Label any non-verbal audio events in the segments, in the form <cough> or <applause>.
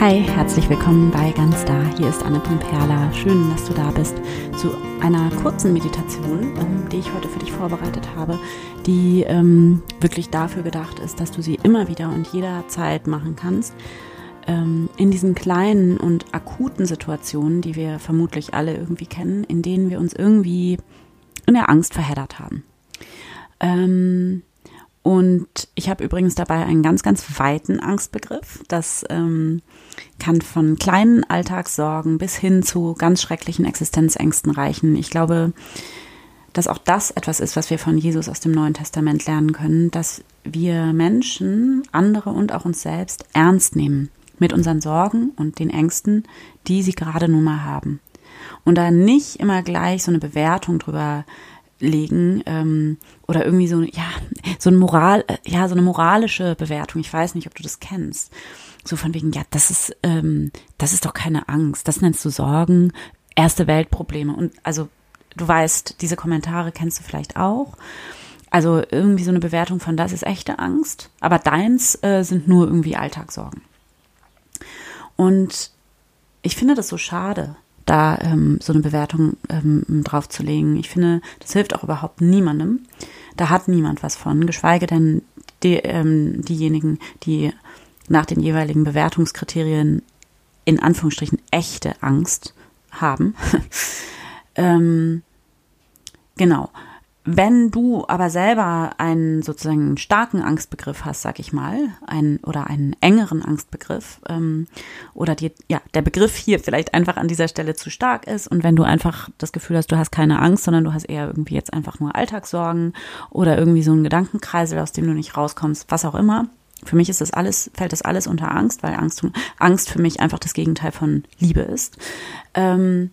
Hi, herzlich willkommen bei Ganz Da. Hier ist Anne Pumperla. Schön, dass du da bist zu einer kurzen Meditation, ähm, die ich heute für dich vorbereitet habe, die ähm, wirklich dafür gedacht ist, dass du sie immer wieder und jederzeit machen kannst. Ähm, in diesen kleinen und akuten Situationen, die wir vermutlich alle irgendwie kennen, in denen wir uns irgendwie in der Angst verheddert haben. Und ich habe übrigens dabei einen ganz, ganz weiten Angstbegriff. Das ähm, kann von kleinen Alltagssorgen bis hin zu ganz schrecklichen Existenzängsten reichen. Ich glaube, dass auch das etwas ist, was wir von Jesus aus dem Neuen Testament lernen können, dass wir Menschen, andere und auch uns selbst ernst nehmen mit unseren Sorgen und den Ängsten, die sie gerade nun mal haben. Und da nicht immer gleich so eine Bewertung drüber legen ähm, oder irgendwie so ja so ein Moral äh, ja so eine moralische Bewertung. Ich weiß nicht ob du das kennst. So von wegen ja das ist ähm, das ist doch keine Angst. Das nennst du Sorgen erste Weltprobleme. Und also du weißt diese Kommentare kennst du vielleicht auch. Also irgendwie so eine Bewertung von das ist echte Angst aber deins äh, sind nur irgendwie Alltagssorgen. Und ich finde das so schade da ähm, so eine Bewertung ähm, draufzulegen. Ich finde, das hilft auch überhaupt niemandem. Da hat niemand was von, geschweige denn die, ähm, diejenigen, die nach den jeweiligen Bewertungskriterien in Anführungsstrichen echte Angst haben. <laughs> ähm, genau. Wenn du aber selber einen sozusagen starken Angstbegriff hast, sag ich mal, einen oder einen engeren Angstbegriff, ähm, oder dir, ja, der Begriff hier vielleicht einfach an dieser Stelle zu stark ist und wenn du einfach das Gefühl hast, du hast keine Angst, sondern du hast eher irgendwie jetzt einfach nur Alltagssorgen oder irgendwie so einen Gedankenkreisel, aus dem du nicht rauskommst, was auch immer. Für mich ist das alles, fällt das alles unter Angst, weil Angst, Angst für mich einfach das Gegenteil von Liebe ist. Ähm,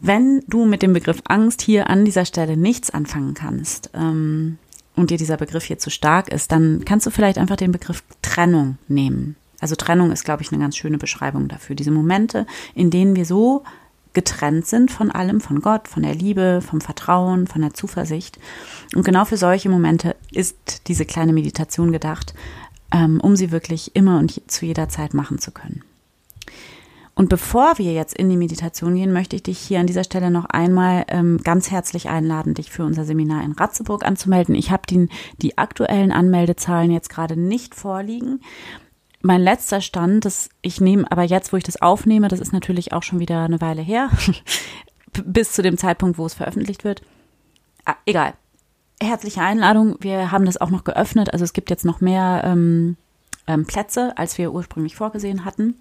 wenn du mit dem Begriff Angst hier an dieser Stelle nichts anfangen kannst ähm, und dir dieser Begriff hier zu stark ist, dann kannst du vielleicht einfach den Begriff Trennung nehmen. Also Trennung ist, glaube ich, eine ganz schöne Beschreibung dafür. Diese Momente, in denen wir so getrennt sind von allem, von Gott, von der Liebe, vom Vertrauen, von der Zuversicht. Und genau für solche Momente ist diese kleine Meditation gedacht, ähm, um sie wirklich immer und zu jeder Zeit machen zu können. Und bevor wir jetzt in die Meditation gehen, möchte ich dich hier an dieser Stelle noch einmal ähm, ganz herzlich einladen, dich für unser Seminar in Ratzeburg anzumelden. Ich habe die, aktuellen Anmeldezahlen jetzt gerade nicht vorliegen. Mein letzter Stand, das ich nehme, aber jetzt, wo ich das aufnehme, das ist natürlich auch schon wieder eine Weile her, <laughs> bis zu dem Zeitpunkt, wo es veröffentlicht wird. Ah, egal. Herzliche Einladung. Wir haben das auch noch geöffnet. Also es gibt jetzt noch mehr ähm, ähm, Plätze, als wir ursprünglich vorgesehen hatten.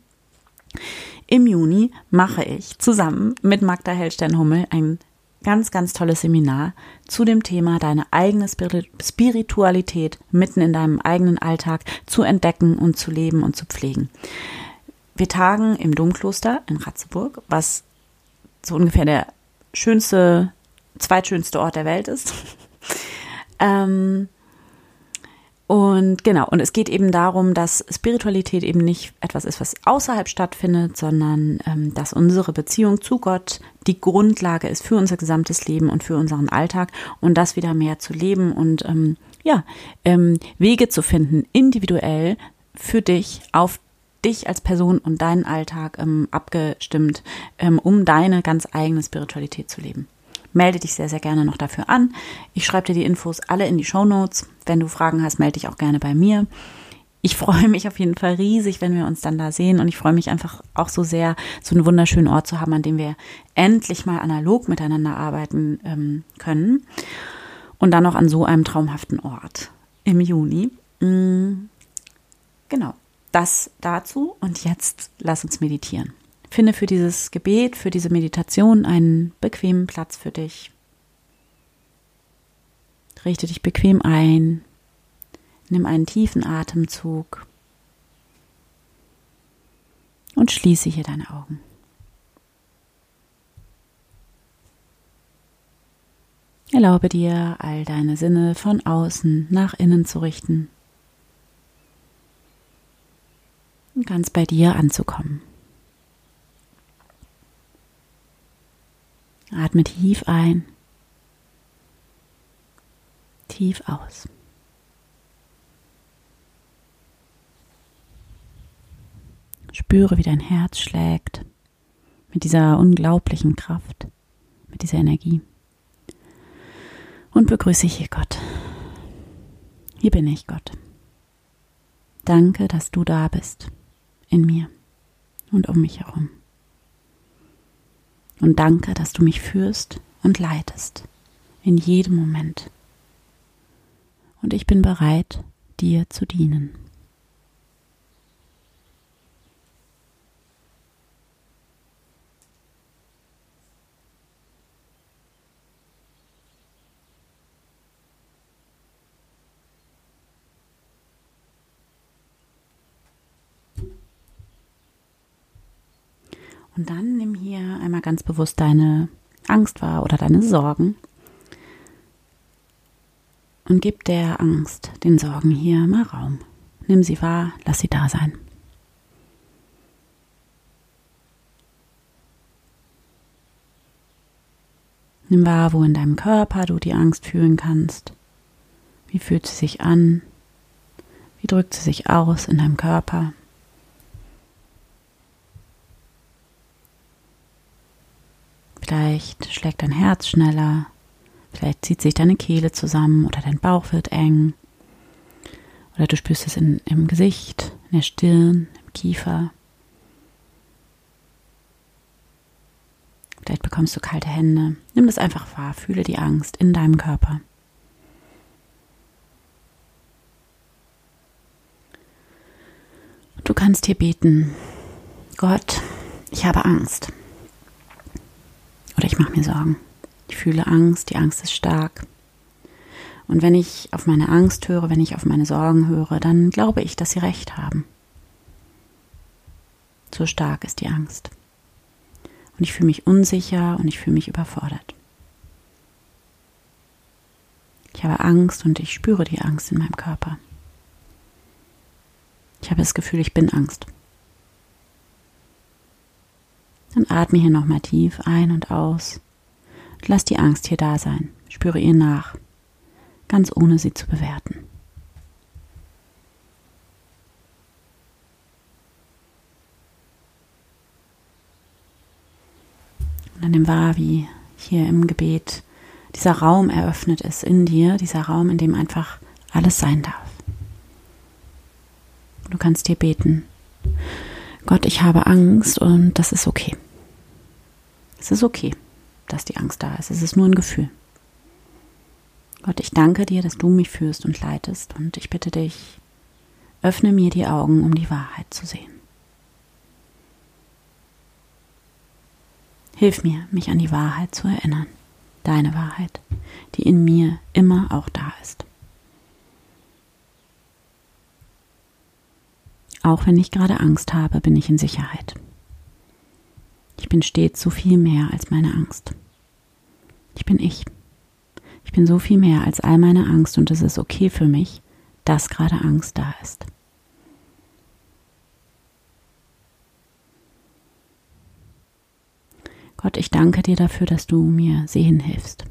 Im Juni mache ich zusammen mit Magda Hellstern-Hummel ein ganz, ganz tolles Seminar zu dem Thema deine eigene Spiritualität mitten in deinem eigenen Alltag zu entdecken und zu leben und zu pflegen. Wir tagen im Domkloster in Ratzeburg, was so ungefähr der schönste, zweitschönste Ort der Welt ist. <laughs> ähm, und genau, und es geht eben darum, dass Spiritualität eben nicht etwas ist, was außerhalb stattfindet, sondern ähm, dass unsere Beziehung zu Gott die Grundlage ist für unser gesamtes Leben und für unseren Alltag und das wieder mehr zu leben und ähm, ja, ähm, Wege zu finden, individuell für dich, auf dich als Person und deinen Alltag ähm, abgestimmt, ähm, um deine ganz eigene Spiritualität zu leben melde dich sehr, sehr gerne noch dafür an. Ich schreibe dir die Infos alle in die Show Notes. Wenn du Fragen hast, melde dich auch gerne bei mir. Ich <laughs> freue mich auf jeden Fall riesig, wenn wir uns dann da sehen und ich freue mich einfach auch so sehr, so einen wunderschönen Ort zu haben, an dem wir endlich mal analog miteinander arbeiten ähm, können und dann noch an so einem traumhaften Ort im Juni. Mhm. Genau, das dazu und jetzt lass uns meditieren. Finde für dieses Gebet, für diese Meditation einen bequemen Platz für dich. Richte dich bequem ein. Nimm einen tiefen Atemzug und schließe hier deine Augen. Erlaube dir, all deine Sinne von außen nach innen zu richten und ganz bei dir anzukommen. Atme tief ein, tief aus. Spüre, wie dein Herz schlägt mit dieser unglaublichen Kraft, mit dieser Energie. Und begrüße hier Gott. Hier bin ich, Gott. Danke, dass du da bist, in mir und um mich herum. Und danke, dass du mich führst und leitest in jedem Moment. Und ich bin bereit, dir zu dienen. Und dann nimm hier einmal ganz bewusst deine Angst wahr oder deine Sorgen und gib der Angst, den Sorgen hier mal Raum. Nimm sie wahr, lass sie da sein. Nimm wahr, wo in deinem Körper du die Angst fühlen kannst. Wie fühlt sie sich an? Wie drückt sie sich aus in deinem Körper? Vielleicht schlägt dein Herz schneller, vielleicht zieht sich deine Kehle zusammen oder dein Bauch wird eng. Oder du spürst es in, im Gesicht, in der Stirn, im Kiefer. Vielleicht bekommst du kalte Hände. Nimm das einfach wahr, fühle die Angst in deinem Körper. Du kannst hier beten, Gott, ich habe Angst. Ich mache mir Sorgen. Ich fühle Angst, die Angst ist stark. Und wenn ich auf meine Angst höre, wenn ich auf meine Sorgen höre, dann glaube ich, dass sie recht haben. So stark ist die Angst. Und ich fühle mich unsicher und ich fühle mich überfordert. Ich habe Angst und ich spüre die Angst in meinem Körper. Ich habe das Gefühl, ich bin Angst. Dann atme hier nochmal tief ein und aus. Lass die Angst hier da sein. Spüre ihr nach, ganz ohne sie zu bewerten. Und dann nimm wahr, wie hier im Gebet dieser Raum eröffnet ist in dir, dieser Raum, in dem einfach alles sein darf. Du kannst dir beten. Gott, ich habe Angst und das ist okay. Es ist okay, dass die Angst da ist. Es ist nur ein Gefühl. Gott, ich danke dir, dass du mich führst und leitest und ich bitte dich, öffne mir die Augen, um die Wahrheit zu sehen. Hilf mir, mich an die Wahrheit zu erinnern, deine Wahrheit, die in mir immer auch da ist. Auch wenn ich gerade Angst habe, bin ich in Sicherheit. Ich bin stets so viel mehr als meine Angst. Ich bin ich. Ich bin so viel mehr als all meine Angst und es ist okay für mich, dass gerade Angst da ist. Gott, ich danke dir dafür, dass du mir sehen hilfst,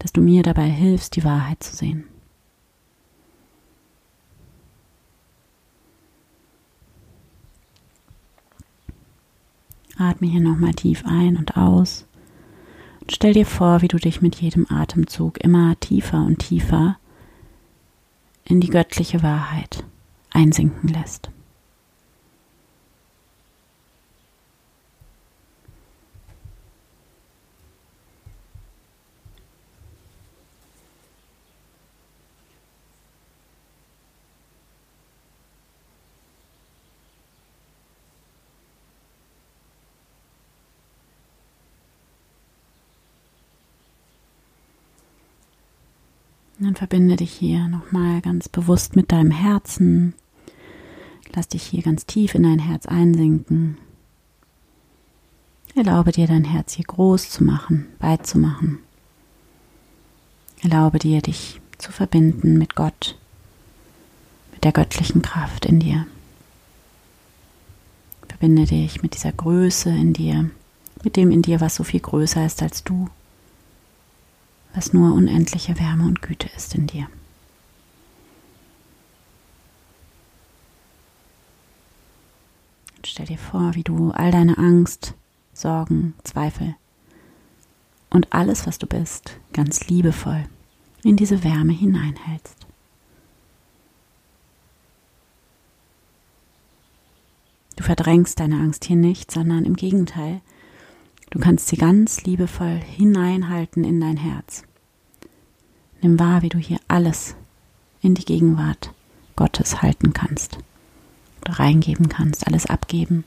dass du mir dabei hilfst, die Wahrheit zu sehen. Atme hier nochmal tief ein und aus. Und stell dir vor, wie du dich mit jedem Atemzug immer tiefer und tiefer in die göttliche Wahrheit einsinken lässt. Dann verbinde dich hier nochmal ganz bewusst mit deinem Herzen. Lass dich hier ganz tief in dein Herz einsinken. Erlaube dir dein Herz hier groß zu machen, weit zu machen. Erlaube dir, dich zu verbinden mit Gott, mit der göttlichen Kraft in dir. Verbinde dich mit dieser Größe in dir, mit dem in dir, was so viel größer ist als du was nur unendliche Wärme und Güte ist in dir. Stell dir vor, wie du all deine Angst, Sorgen, Zweifel und alles, was du bist, ganz liebevoll in diese Wärme hineinhältst. Du verdrängst deine Angst hier nicht, sondern im Gegenteil, du kannst sie ganz liebevoll hineinhalten in dein Herz. Nimm wahr, wie du hier alles in die Gegenwart Gottes halten kannst oder reingeben kannst, alles abgeben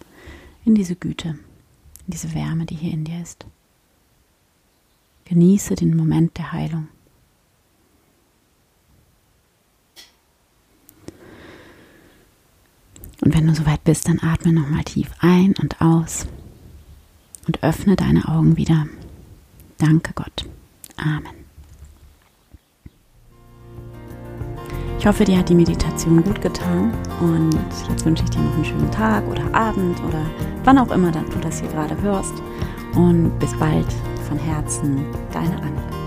in diese Güte, in diese Wärme, die hier in dir ist. Genieße den Moment der Heilung. Und wenn du soweit bist, dann atme nochmal tief ein und aus und öffne deine Augen wieder. Danke Gott. Amen. Ich hoffe, dir hat die Meditation gut getan und jetzt wünsche ich dir noch einen schönen Tag oder Abend oder wann auch immer du das hier gerade hörst. Und bis bald von Herzen, deine Anne.